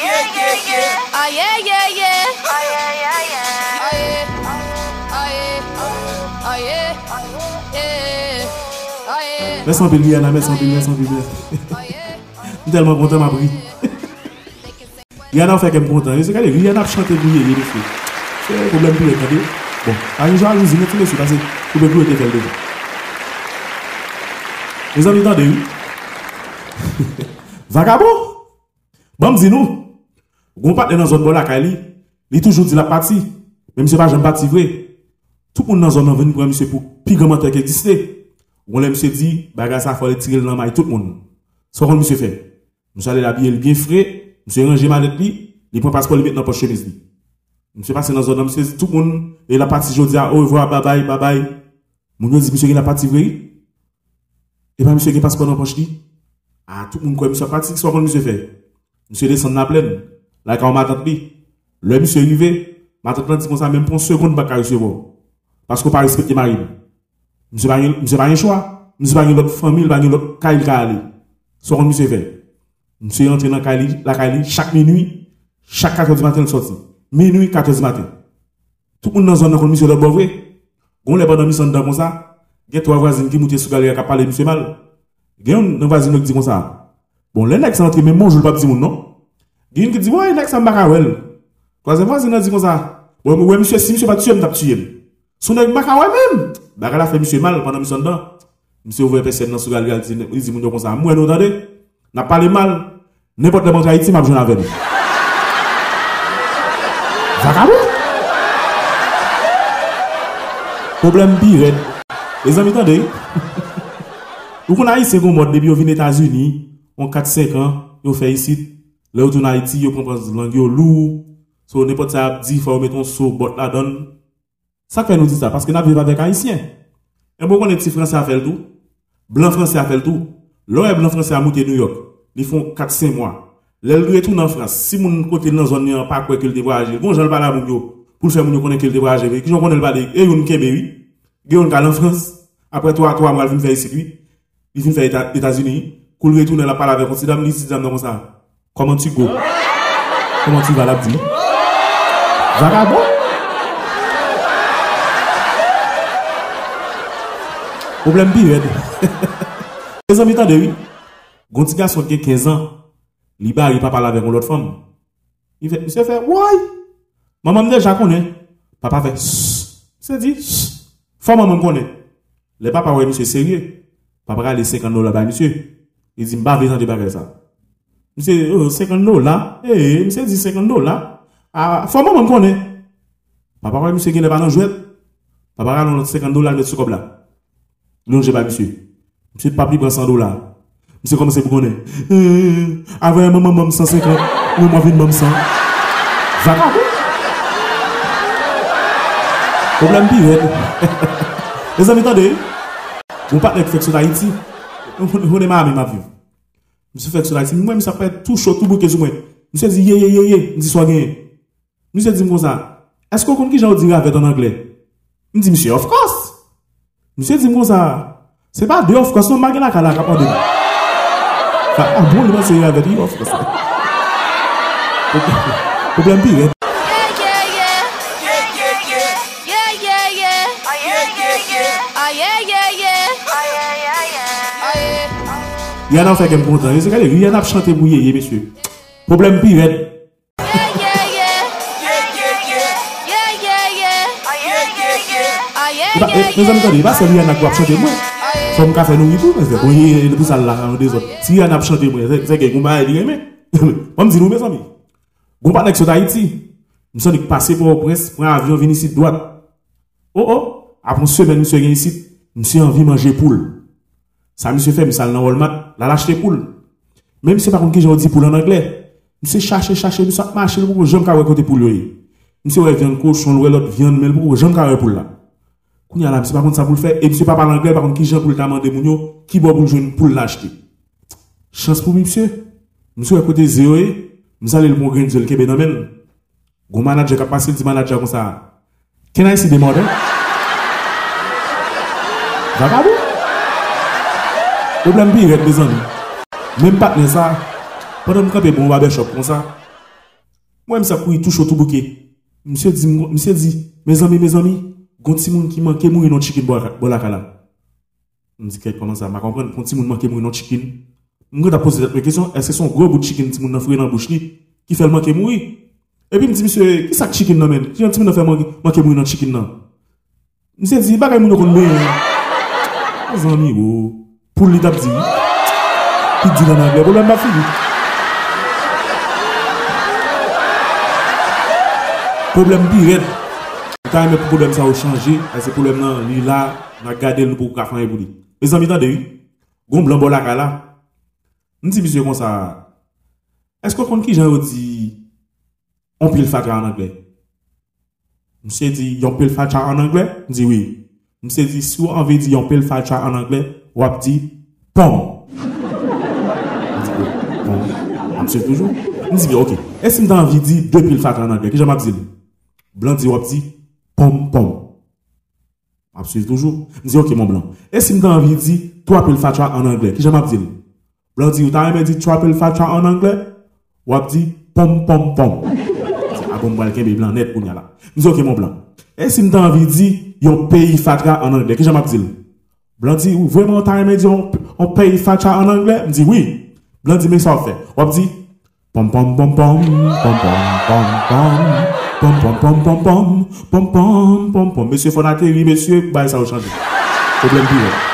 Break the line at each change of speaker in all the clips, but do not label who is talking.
yeah, yeah, yeah. Oh, yeah, yeah, yeah. Oh, yeah, yeah, yeah. Oh, yeah. Oh, yeah. Oh, yeah. Oh, yeah.
Mè san pil Rihanna, mè san pil, mè
san pil,
mè. Mè telman kontan m'a pri. Rihanna fè kem kontan. Mè se kade, Rihanna chante bouye, yè de fè. Se problem pou lè kade. Bon, an yon jan jouzi, mè tou lè sou, pase pou bè kou ete tel devan. Mè zan mi tan de yon. Vagabon! Bam bon, zinou! Gon pas dans la zone là, Kali. Il toujours dit la partie. Mais monsieur pas jamais parti vrai. Tout le monde dans la zone venu pour monsieur pour pire menteur qui existe. On l'a monsieur dit, bagarre ça faut tirer dans la maille tout le monde. Ce qu'on monsieur fait. Monsieur allez l'habiller bien frais, monsieur ranger manette li, passeport li mettre dans poche chemise li. Monsieur passe dans la zone monsieur tout le monde et la partie jodi au revoir bye bye bye bye. Mon dit monsieur qui la. Et pas monsieur qui passeport dans poche li. Ah tout le monsieur parti ce qu'on monsieur fait. Monsieur descend dans la quand on m'attend li. Le monsieur arrivé, m'attend dit comme ça même pour une seconde pas recevoir. Parce qu'on pas respecter mari. Monsieur pas monsieur pas choix. Monsieur pas une famille, pas une caille aller. Ce qu'on monsieur fait. Monsieur entre dans la Kali chaque minuit, chaque 14 du matin, sorti. Minuit, 14 du matin. Tout le monde dans zone, monsieur le bon vrai. On les pendant mission dedans comme ça. Il y a trois voisines qui montent sur la galerie qui parlent monsieur mal. Il y a un voisin qui dit comme ça. Bon, les mecs sont entrés, mais moi, je ne pas dire non. Gen yon ki di, woy, nek sa mbaka wel. Troazen vwa zin nan di kon sa, woy, woy, msye, si msye pa tsyem, tap tsyem. Sou nek mbaka wel menm. Baka la fe msye mal, pandan msye an dan. Msye ouve pesen nan sou gal gal, di moun yo kon sa, mwen nou dande, na pale mal, nepot le bantra iti, mab joun avèd. Zaka wè? Problem bi red. E zan mi tande? Ou kon a yi se kon mod debi yo vin Etats-Unis, an 4-5 an, yo fe yi sit, là où en Haïti, vous comprenez la langue lourd. So, n'importe ça dit, faut mettre un saut, bot la donne. Ça fait nous dire ça, parce que nous vivons avec Haïtiens. Et bon, on est petit français à le tout. Blanc français à faire le tout. L'autre blanc français à monter New York. Ils font 4-5 mois. L'elle retourne en France. Si mon côté dans la zone, pas quoi que le voyager. Bon, j'en parle à mon. Pour faire mon connaître qu'il voyager. Qui j'en connais le parler. Et yon kebe, oui. Yon kal en France. Après toi, toi, moi, je viens faire ici, lui. Il vient faire États-Unis. Cool retourner la parler avec mon sidam, li sidam comme ça. Comment tu go? Comment tu vas la dire? Vagabond? Problème pire. Les amis, t'as de oui. Gon petit garçon qui a 15 ans, il va pas parler avec une autre femme. Il fait, monsieur fait, why? Maman déjà connaît. Papa fait, c'est dit, femme maman connaît. Le papa ouais monsieur sérieux. Papa a laissé quand nous là-bas monsieur. Il dit, m'bavez de débarrasser ça. Monsieur, oh, 50 dollars. Eh, monsieur dit 50 dollars. Ah, femme maman me connaît. Papa ouais monsieur qui n'est pas dans jouet. Papa a dans 50 dollars de ce comme là. Non, j'ai pas monsieur. Monsieur papi prend 100 dollars. Monsieur commence pour connaître? Euh, avant maman maman 150, ou moi vinn maman 100. Vagabond. Problème pire. Les amis, attendez. Mon partenaire qui fait sur Mwen se fèk sou la iti. Mwen mwen sa fèk tou chotou bouke sou mwen. Mwen se di ye ye ye ye. Mwen di swa genye. Mwen se di mwen sa. Esko kon ki jan ou di ravet an Angle? Mwen di mwen se of course. Mwen se di mwen sa. Se pa de of course. Mwen magen la kala kapan de mwen. Fèk an ah bon le mwen se ravet. Of course. Problem pi. Eh.
Yeah, yeah. Yeah, yeah, yeah. Yeah, yeah, yeah. Ah, yeah, yeah, yeah. Ah, yeah,
Bah,
yeah,
eh, Mes amis,
yeah.
attendez, pas c'est Yann qui a chanté moi. Me faire nous tout, parce que il est tout ça là, des autres. Si Yann a chanté moi, c'est- que vous m'avez dit, mais. On me nous, mes amis. Vous parlez sur Haïti. Nous sommes passés pour presse, pour un avion, venir ici droite. Oh, oh, après une semaine, monsieur vient ici, monsieur a envie manger poule. Ça, monsieur fait, monsieur, dans Walmart, la lâche les poules. Même si par contre, j'ai dit poules en anglais, monsieur chercher, chercher, monsieur marcher, le pour j'aime qu'à côté poules, monsieur, ouais, viande cochon, ouais, l'autre viande, mais pour j'aime qu'à poules là. Qu'on y a là, monsieur, par contre, ça pour le faire, et monsieur, pas parle anglais, par contre, qui j'aime pour le demander, mounio, qui boit pour jouer une poule l'acheter. Chance pour monsieur. Monsieur, à côté zéro, monsieur, allez le bon grain de le Québec, non, même. Gros manager qui a passé, dit manager comme ça. Can I see the mother? Vagabond? Problem pi ret bezan Mem patne sa Padan mwen kape bon wabeshop kon sa Mwen msa kou yi tou chotou bouke Mse di, mse di Me zami, me zami Gonti moun ki manke moun yon chikin bolakala Mwen di kek koman sa Ma kompren konti moun manke moun yon chikin Mwen gwa da pose tet me kesyon Eske son gro bout chikin ti moun nan fure nan bouch li Ki fel manke moun E pi mdi mse Ki sak chikin nan men Ki yon ti moun nan fel manke moun yon chikin nan Mse di bagay moun yon kon mwen Mwen zami wou pour li tap di. Qui dit dans l'anglais, problème pas fini. Problème pire. Quand même problème ça a changé, ce problème là, il là, n'a gardé le pour faire pour lui. Les amis attendez, gon blanc la kala. On dit monsieur comme ça. Est-ce qu'on compte qui j'ai dit on peut le faire en anglais? Monsieur dit on peut le faire en anglais? On dit oui. Monsieur dit si on veut dire on peut le faire en anglais, ou a pom. Je toujours. Je ok, est-ce que j'ai envie de dire deux piles en anglais? Que j'aime dit? Blanc dit, ou pom pom. Je toujours. Je me dis, ok, mon blanc. Est-ce que j'ai envie de dire trois piles en anglais? Que j'aime dit? Blanc dit, ou t'as aimé dire trois piles en anglais? Ou a pom pom pom. A bon balken be blanc net ou n'y a là. Je me dis, ok, mon blanc. Est-ce que j'ai envie de dire yon pays fatra en anglais? Que j'aime dit? Blan dit, vraiment, t'as aimé dire, on, on paye Facha en anglais? Me dit, oui. Blan dit, mais ça fait. On dit, pom pom pom pom, pom pom pom pom, pom pom pom pom pom, pom pom pom pom. Monsieur Fonateri, monsieur, bah, ça va changer. Problème pire.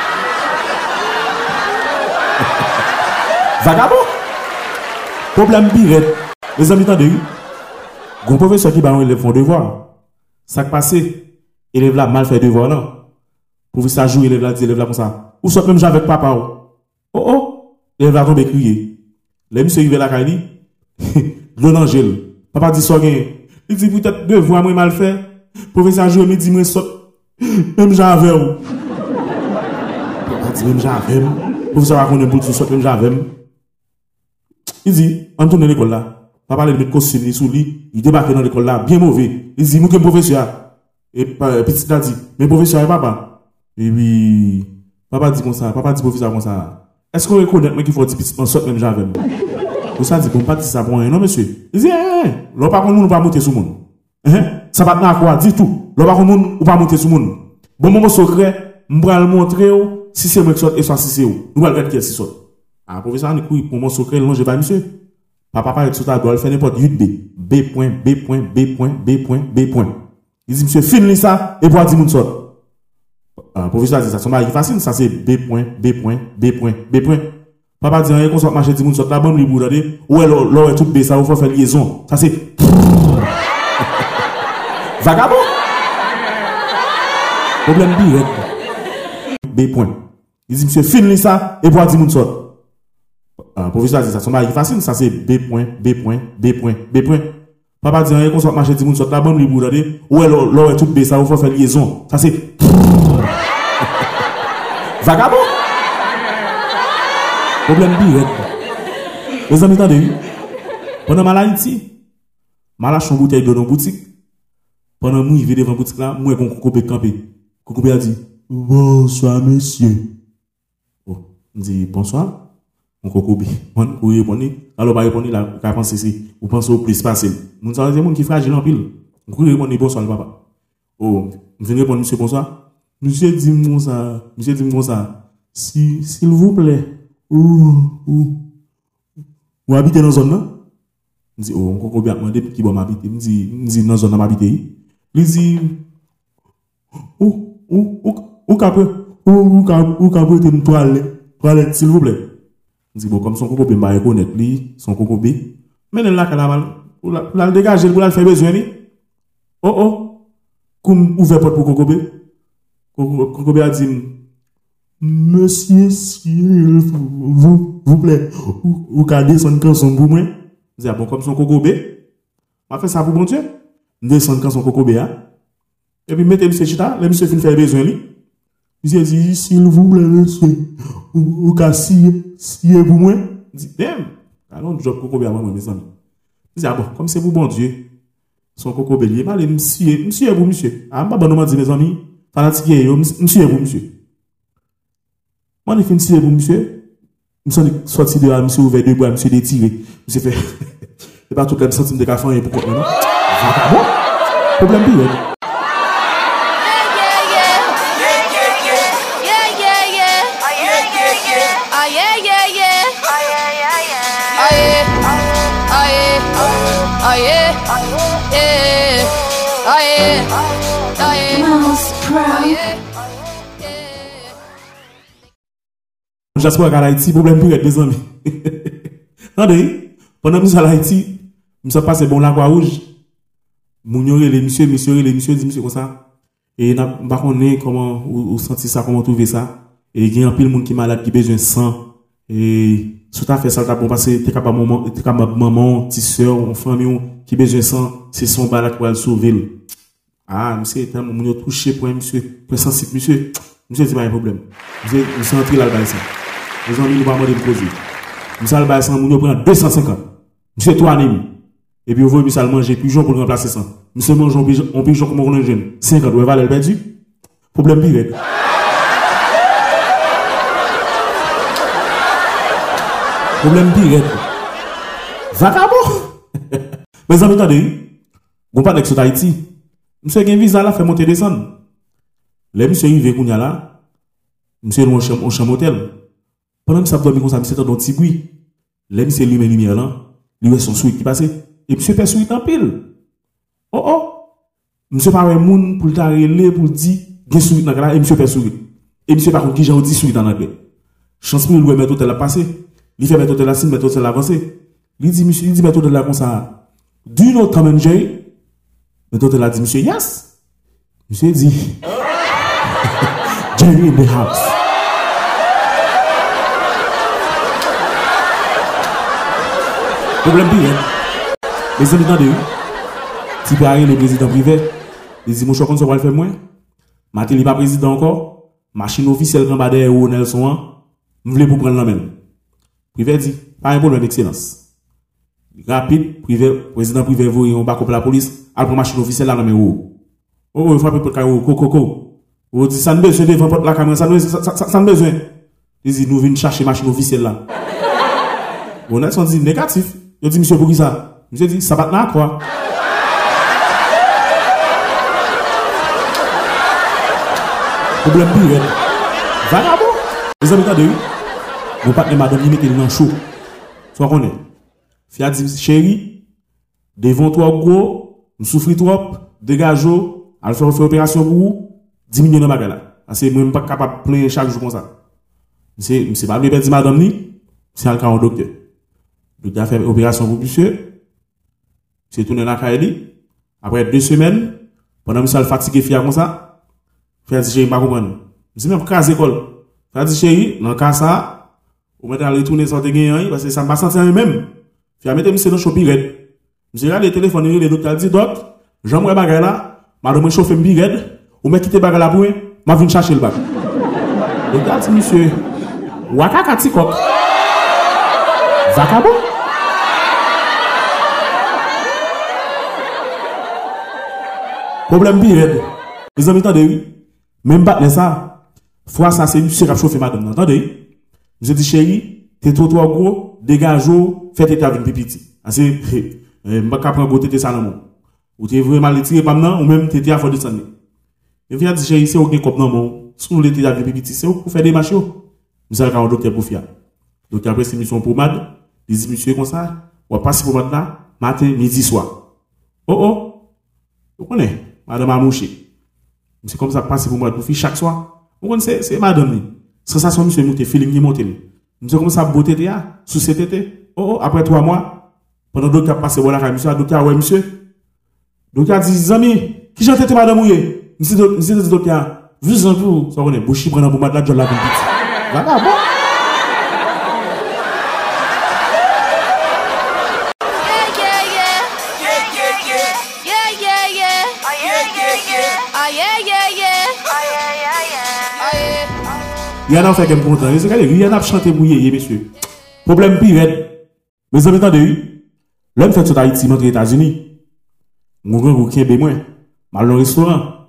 Vagabond! Problème pire. Les amis, t'en Gros professeur qui bat un élève font devoir. Ça qui passe, élève là, mal fait devoir, non? Là. Professeur joue, élève là dit, élève là comme ça. Ou soit même avec papa. Oh oh, élève là tombe crier. Les monsieur arrivé là, il dit, l'eau d'angèle. Papa dit, soit il dit peut-être deux fois moi mal fait. Professeur Joe me dit moi saute. Même j'avais ou. Il dit même j'avais. Professeur a connu pour tout saute même j'avais. Il dit on tourne l'école là. Papa le mettre costume sous lui, il débarque dans l'école là bien mauvais. Il dit moi que professeur et petit a dit mais professeur et papa? Et puis papa dit comme ça, papa dit professeur comme ça. Est-ce qu'on reconnaît moi qu'il faut on saute même j'avais. Pour ça, dit, bon, pas dire ça pour rien, non, monsieur? Il dit, eh, l'on pas nous, pas monter sur monde. Eh, ça va à quoi? Dis tout. L'on pas nous, ou pas monter sur monde. Bon, mon secret, m'bral montrer, si c'est moi qui sort, et soit si c'est où. Nous allons regarder qui qui sort. Ah, professeur, on écoute, pour mon secret, non, j'ai pas, monsieur. Papa, parle tout à l'heure, fait n'importe 8 B. Point, B point, B point, B point, B point. Il dit, monsieur, finis ça, et pour dire mon sort. Ah, professeur dit ça, c'est facile, ça c'est B point, B point, B point, B point. Papa dit, rien qu'on soit marché, dit, moun sort la bonne libre, regardez. Ouais, l'or est tout B, ça vous faire liaison. Ça c'est. Vagabond. Problème direct. B point. Il dit, monsieur, finis ça, et pour dire, moun sort. Un professeur dit ça, son mari facile, ça c'est B point, B point, B point, B point. Papa dit, rien qu'on soit marché, dit, moun sort la bonne libre, regardez. Ouais, l'or est tout B, ça vous faire liaison. Ça c'est. Vagabond. Problème direct. Les amis, attendez. Pendant mal Haïti, mal une bouteille boutique. Pendant que je devant la boutique là, moi, mon coco campé. Coco a dit, bonsoir, monsieur. Oh, je dis, bonsoir. Mon coco on vous répondez. Alors, pas répondre là, qu'à penser si, vous pensez au plus facile. Mon ça, c'est mon qui fragile. Vous répondez, bonsoir, papa. Oh, je viens répondre, monsieur, bonsoir. Monsieur, dis-moi ça, monsieur, dis-moi ça. Si, s'il vous plaît, ou, ou, ou habiter dans zone là? Je dis, oh, on bien demander qui va m'habiter. Je dis, je dis, dans zone m'habiter. Il dit, ou, ou, ou, ou capé, ou, ou, ou capé, une toilette, toilette, s'il vous plaît. Je dis, bon, comme son coco B m'a reconnaître, lui, son coco B. Mais là, qu'elle a mal, pour la dégager, pour la faire besoin, lui. Oh, oh, comme ouvert porte pour coco Dit, Monsieur, s'il vous, vous plaît, vous gardez son son pour moi? Je dis, ah bon, comme son B, on fait ça pour bon Dieu. Descendre son coco B, hein? Et puis, mettez monsieur chita, le monsieur fin faire besoin, lui. Monsieur dit, s'il vous plaît, monsieur, vous cassez, si pour moi? Je dis, damn, allons, job B à moi, mes amis. Je dis, ah bon, comme c'est pour bon Dieu, son coco B, il est mal, monsieur, monsieur pour monsieur. Ah, bon, dit, mes amis, fanatik ye yo, msye pou msye. Mwen e fin msye pou msye, msye soti de la msye ouve de bwa, msye de tire. Msye fe, e pa tout la msye tim de kafan ye pou kote nan. Vaka bon, problem bi yo. J'espère qu'à Haïti, problème pour être mes amis. Attendez, pendant que je suis à Haïti, je suis passé bon la croix rouge. Moun yo les monsieur, monsieur les monsieur dit monsieur comme ça. Et n'a pas connaît comment ou, ou senti ça, comment trouver ça. Et il y a un pile monde qui malade qui besoin de sang. Et tout à fait ça t'as bon parce que t'es capable capable maman, petite ou famille qui besoin de sang, c'est son balade va le sauver. Ah, monsieur, moun yo touché pour un monsieur, pour sensible monsieur. Monsieur, c'est pas un problème. Monsieur, monsieur entré là-bas. Les amis, nous pas demander de poser. Alba, ça, nous prend 250. Monsieur, trois anémies. Et puis, vous voyez, monsieur manger pigeon pour remplacer ça. Monsieur mange un pigeon, un pigeon comme on jeune. 50, vous valeur perdu? Problème pire. Problème pire. Vagabond. Mes amis, attendez. Vous parlez avec Haïti. Monsieur, y a un visa là, fait monter descendre. Les monsieur, il veut là. Monsieur, on chambre hôtel. Pendant que ça dormi comme ça, monsieur, dans petit bruit. Les monsieur, lui, met lumière là. Lui, son souhait qui passe. Et monsieur, fait souhait en pile. Oh, oh. Monsieur, pas un monde pour t'arrêter, pour dire, qu'il souhait dans là, et monsieur, fait souhait. Et monsieur, par contre, qui j'ai dit souhait dans la Chance pour lui, mettre hôtel à passer. Il fait mettre hôtel la signe, mettre hôtel à avancer. Il dit, monsieur, il dit, mettre hôtel là comme ça. Do you know Tom and Jerry? Mettre hôtel là dit, monsieur, yes. Monsieur dit, Jerry in the house. Problem bi yon. E se mi tan de yon. Ti pe a yon le prezident prive, li zi mou chokon se wale fe mwen. Mate li pa prezident anko, machin ofisel kan bade e ou Nelson an, m vle pou pren lan men. Prive di, pa yon problem ekselans. Rapide, prive, prezident prive vou yon bako pe la polis, al pou machin ofisel lan men ou. Ou yon fwape pot kayo, koko, koko. Ou di, san bezwen devan pot la kamyon, san bezwen. Li zi nou vin chache machin ofisel lan. Ou Nelson di, negatif. Je dis, monsieur, pour qui ça? Monsieur dit, ça va là, quoi. Problème pire, vagabond. Les amis, attendez, mon partenaire madame, il met dans chaud. Qu'on est? Fiat dit, chérie, devant toi, gros, nous souffrons trop, dégage-vous, à faire une opération pour vous, diminuer nos bagages là. Parce que pas capable de plein chaque jour comme ça. C'est, c'est pas le dire madame ni, c'est le cas au docteur. Docteur a fait opération pour monsieur. C'est tourné dans la caille Après deux semaines, pendant que je fatigué, fier comme ça, fier dit, chérie, pas. Je même casé école. Fier dit, dans le cas ça, vous mettez à retourner sans te gagner, parce que ça m'a senti même. Fier mettez dans le shopping red. J'aimerais un pour m'a chercher le bac. Monsieur, waka. Problème pire, les amis, attendez, même pas ça, fois ça, c'est monsieur qui a chauffé madame, attendez. Je dis, chérie, t'es trop trop gros, dégage, faites état d'une pipiti. C'est, je ne pas prendre côté ça non Ou t'es vraiment tiré par maintenant, ou même t'es à fond descendre. Je viens dire, chérie, c'est aucun cop non. Si vous l'été avec pipiti, c'est pour faire des machines. Nous allons un docteur pour faire. Donc après, c'est mission pommade. Il dit, monsieur, comme ça, on va passer pour là, matin, midi, soir. Oh, oh. Vous connaissez? Madame a mouché. C'est comme ça passe pour moi pour faire chaque soir. Vous connaissez, c'est madame. C'est ça, son monsieur monté, feeling qui monté. Monsieur comme ça, beauté de sous cet été. Oh, oh, après trois mois, pendant que docteur passé, voilà, monsieur, docteur, ouais, monsieur. Docteur dit, amis, qui j'ai été madame mouillé? Monsieur, monsieur, docteur, vous en vous, ça connaît, bouchi, prenant pour madame, je la petite. Voilà, bon. Il y en a fait qu'un content. Il y en a chanté mouillé, monsieur. Problème pire, mes amis, attendez, l'homme fait sur Haïti, montre aux États-Unis. Mon grand bouquin, ben moi, mal au restaurant.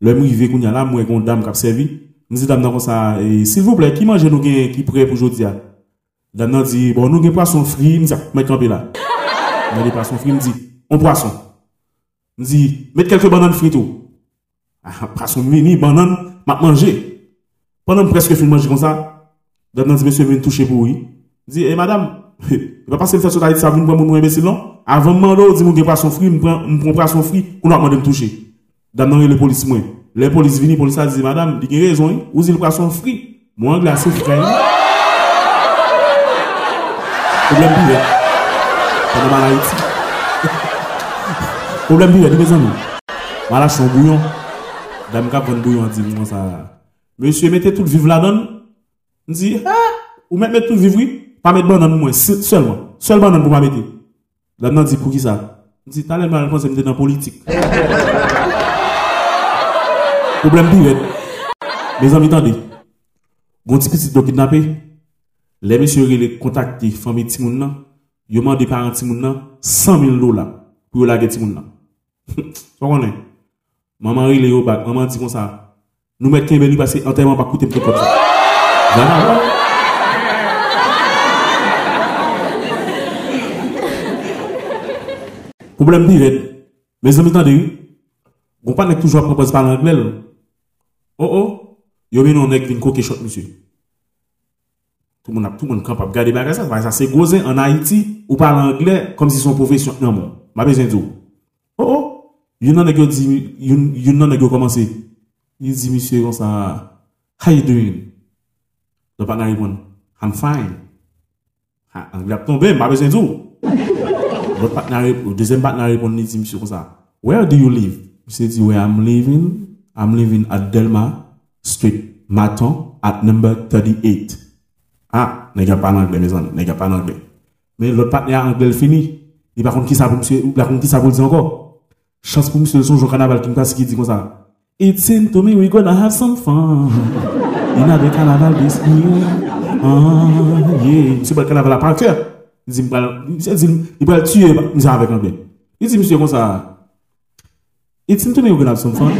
L'homme arrivé qu'on y a là, moi, une dame qui a servi. Je dis, dame, comme ça, s'il vous plaît, qui mange nous qui prêt pour aujourd'hui? Dame dit, bon, nous, poisson frit, nous, mettre camper là. De poisson fri, mwen di, on poisson. Mwen di, met kelke banan frito. Ah, poisson vini, banan, mat manje. Pendant presque film manger comme ça, dans dit monsieur vient toucher pour lui. Dit eh madame, va passer le fait sur Haïti ça vous prendre mon imbécile non Avant mando dit mon pas son fri, me prend me prend pas son fri, on a demandé me toucher. Dame le police moi. Le police vini police a dit madame, il a raison, ou il prend son fri. Moi glacé frère. Problème bien. Pendant mal Haïti. Problème bien, dis mes amis. Voilà son bouillon. Dame cap bouillon dit moi ça. Ven bouyon di mwen sa. Monsye mette tout viv la don. Ndi, ha, ou mette tout viv oui. Pa mette ban nan mwen, selman. Selman nan pou pa mette. Dam nan di pou ki sa. Ndi, talen man alpon se mde nan politik. Problem bi ve. Bezan mi tande. Gon ti piti do kidnapé. Le monsye yore le kontakte fami timoun nan. Yo mande parent timoun nan 100.000 dola pou yo lage timoun nan. Maman rile yo bak, maman di kon sa. nous mettons Kimberly parce que l'enterrement pas coûter comme ça. Problème direct. Mes amis, attendez, on parle toujours à propos par l'anglais. Oh oh, yo vient on nèg vient coquer shot monsieur. Tout le monde a tout le monde capable garder bagarre ça, ça c'est gros en Haïti ou parle anglais comme si son profession non bon. M'a besoin de Oh oh, yon nan nèg yo di yon yon nan nèg yo commencer di misye kon sa, how you doing? Le patna ripon, I'm fine. Ha, angle ap tombe, ma bezen tou. Le patna ripon, deuxième patna ripon, ni di misye kon sa, where do you live? Misye di, where I'm living, I'm living at Delma Street, Maton, at number 38. Ha, nè gya pa nan angle, mè zan, nè gya pa nan angle. Mè lòt pat nè angle l fini, li pa kon ki sa pou msè, ou la kon ki sa pou l di anko. Chans pou msè l son joun kanaval ki mpa si ki di kon sa. It seemed to me we gonna have some fun. In a de kanaval this year. Ah, yeah. Msè bal kanaval apakè. Msè mbal, msè zil, li bal tue msè avèk angle. Msè msè kon sa. It seemed to me we gonna have some fun.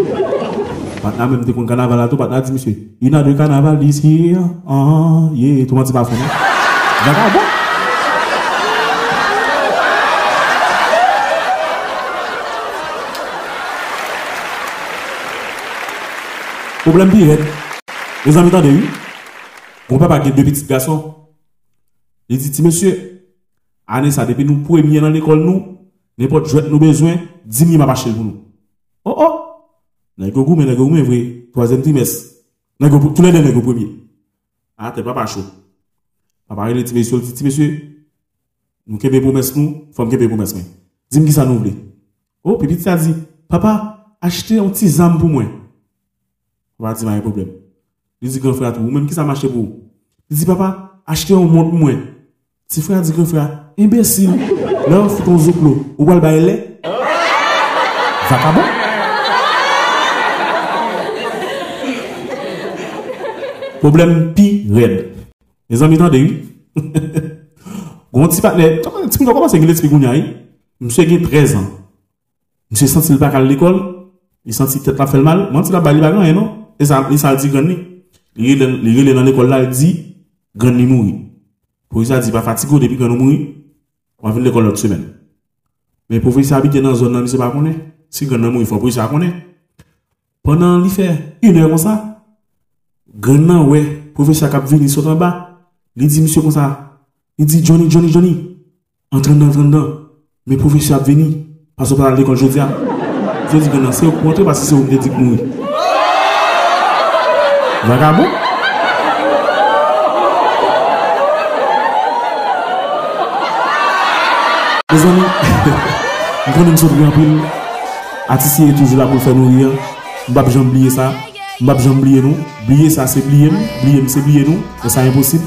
Pat nan menm de kon kanaval ato, pat nan di misye, you know the kanaval this here, ah, ye, touman ti pa fon. Daga, bon. Problem bi red, le zami tan de yu, kon pa pa gen de pitit gason, li di ti misye, ane sa depi nou pou emye nan l'ekol nou, ne pot jwet nou bezwen, di mi ma pa chel pou nou. Oh oh! Nè gò gò mè, nè gò gò mè vwe, toazèm ti mès. Nè gò, tout lè nè nè gò pwemye. A, te pa pa chò. Pa pare lè ti mè syo, ti mè syo, nou kebe pou mès nou, fòm kebe pou mès mè. Zim ki sa nou vle. Oh, pipi ti sa di, papa, achete an ti zam pou Ou pa di ma yon problem. Li di gwen frat ou, ou menm ki sa mache pou. Li di papa, achete yon moun mwen. Ti frat di gwen frat, imbesil. Lè ou fouton zoklo, ou wal baye lè. Vakabon. Problem pi red. E zan mi tan de yon. Gon ti patne, ti mwen koman se gile ti pigoun ya yon. Mse gen 13 an. Mse senti l bak al l ekol. Il senti tet la fel mal. Moi, tu l'as balayé, non? Bagan eno, e sa al di gwen ni. Li gile nan l'ekol la, li di, gwen ni moui. Pou yi sa di pa fatigo depi gwen nou moui, wan vin l'ekol lot semen. Men pou yi sa abite nan zon nan mi se pa konen, si gwen nan moui fwa pou yi sa konen. Pendan li fe, yon e kon sa, Gren nan we, profesyon kap vini sotan ba, li di misyo kon sa, li di Johnny, Johnny, Johnny, entren dan, entren dan, me profesyon ap vini, paso pa la dekol jodia. Je di gren nan, se yo kontre, pasi se yo mde dik moui. Vagabond Mes amis, nous connaissons bien plus. Artiste est toujours là pour faire nous rire. Nous ne jamais oublier ça. Nous ne jamais oublier nous. Oublier ça, c'est oublier. Oublier, c'est oublier nous. Et ça, impossible.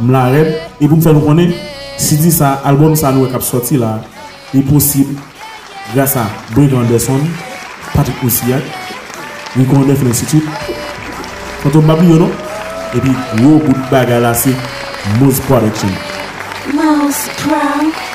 Nous l'arrête. Et pour me faire nous connaître, si dit ça, album ça nous est sorti là, est possible. Grâce à Brad Anderson, Patrick Oussiak, Rico Def Institute, Konton mbap yo nou? E pi, wou gout baga la se Mouse Production
Mouse
Production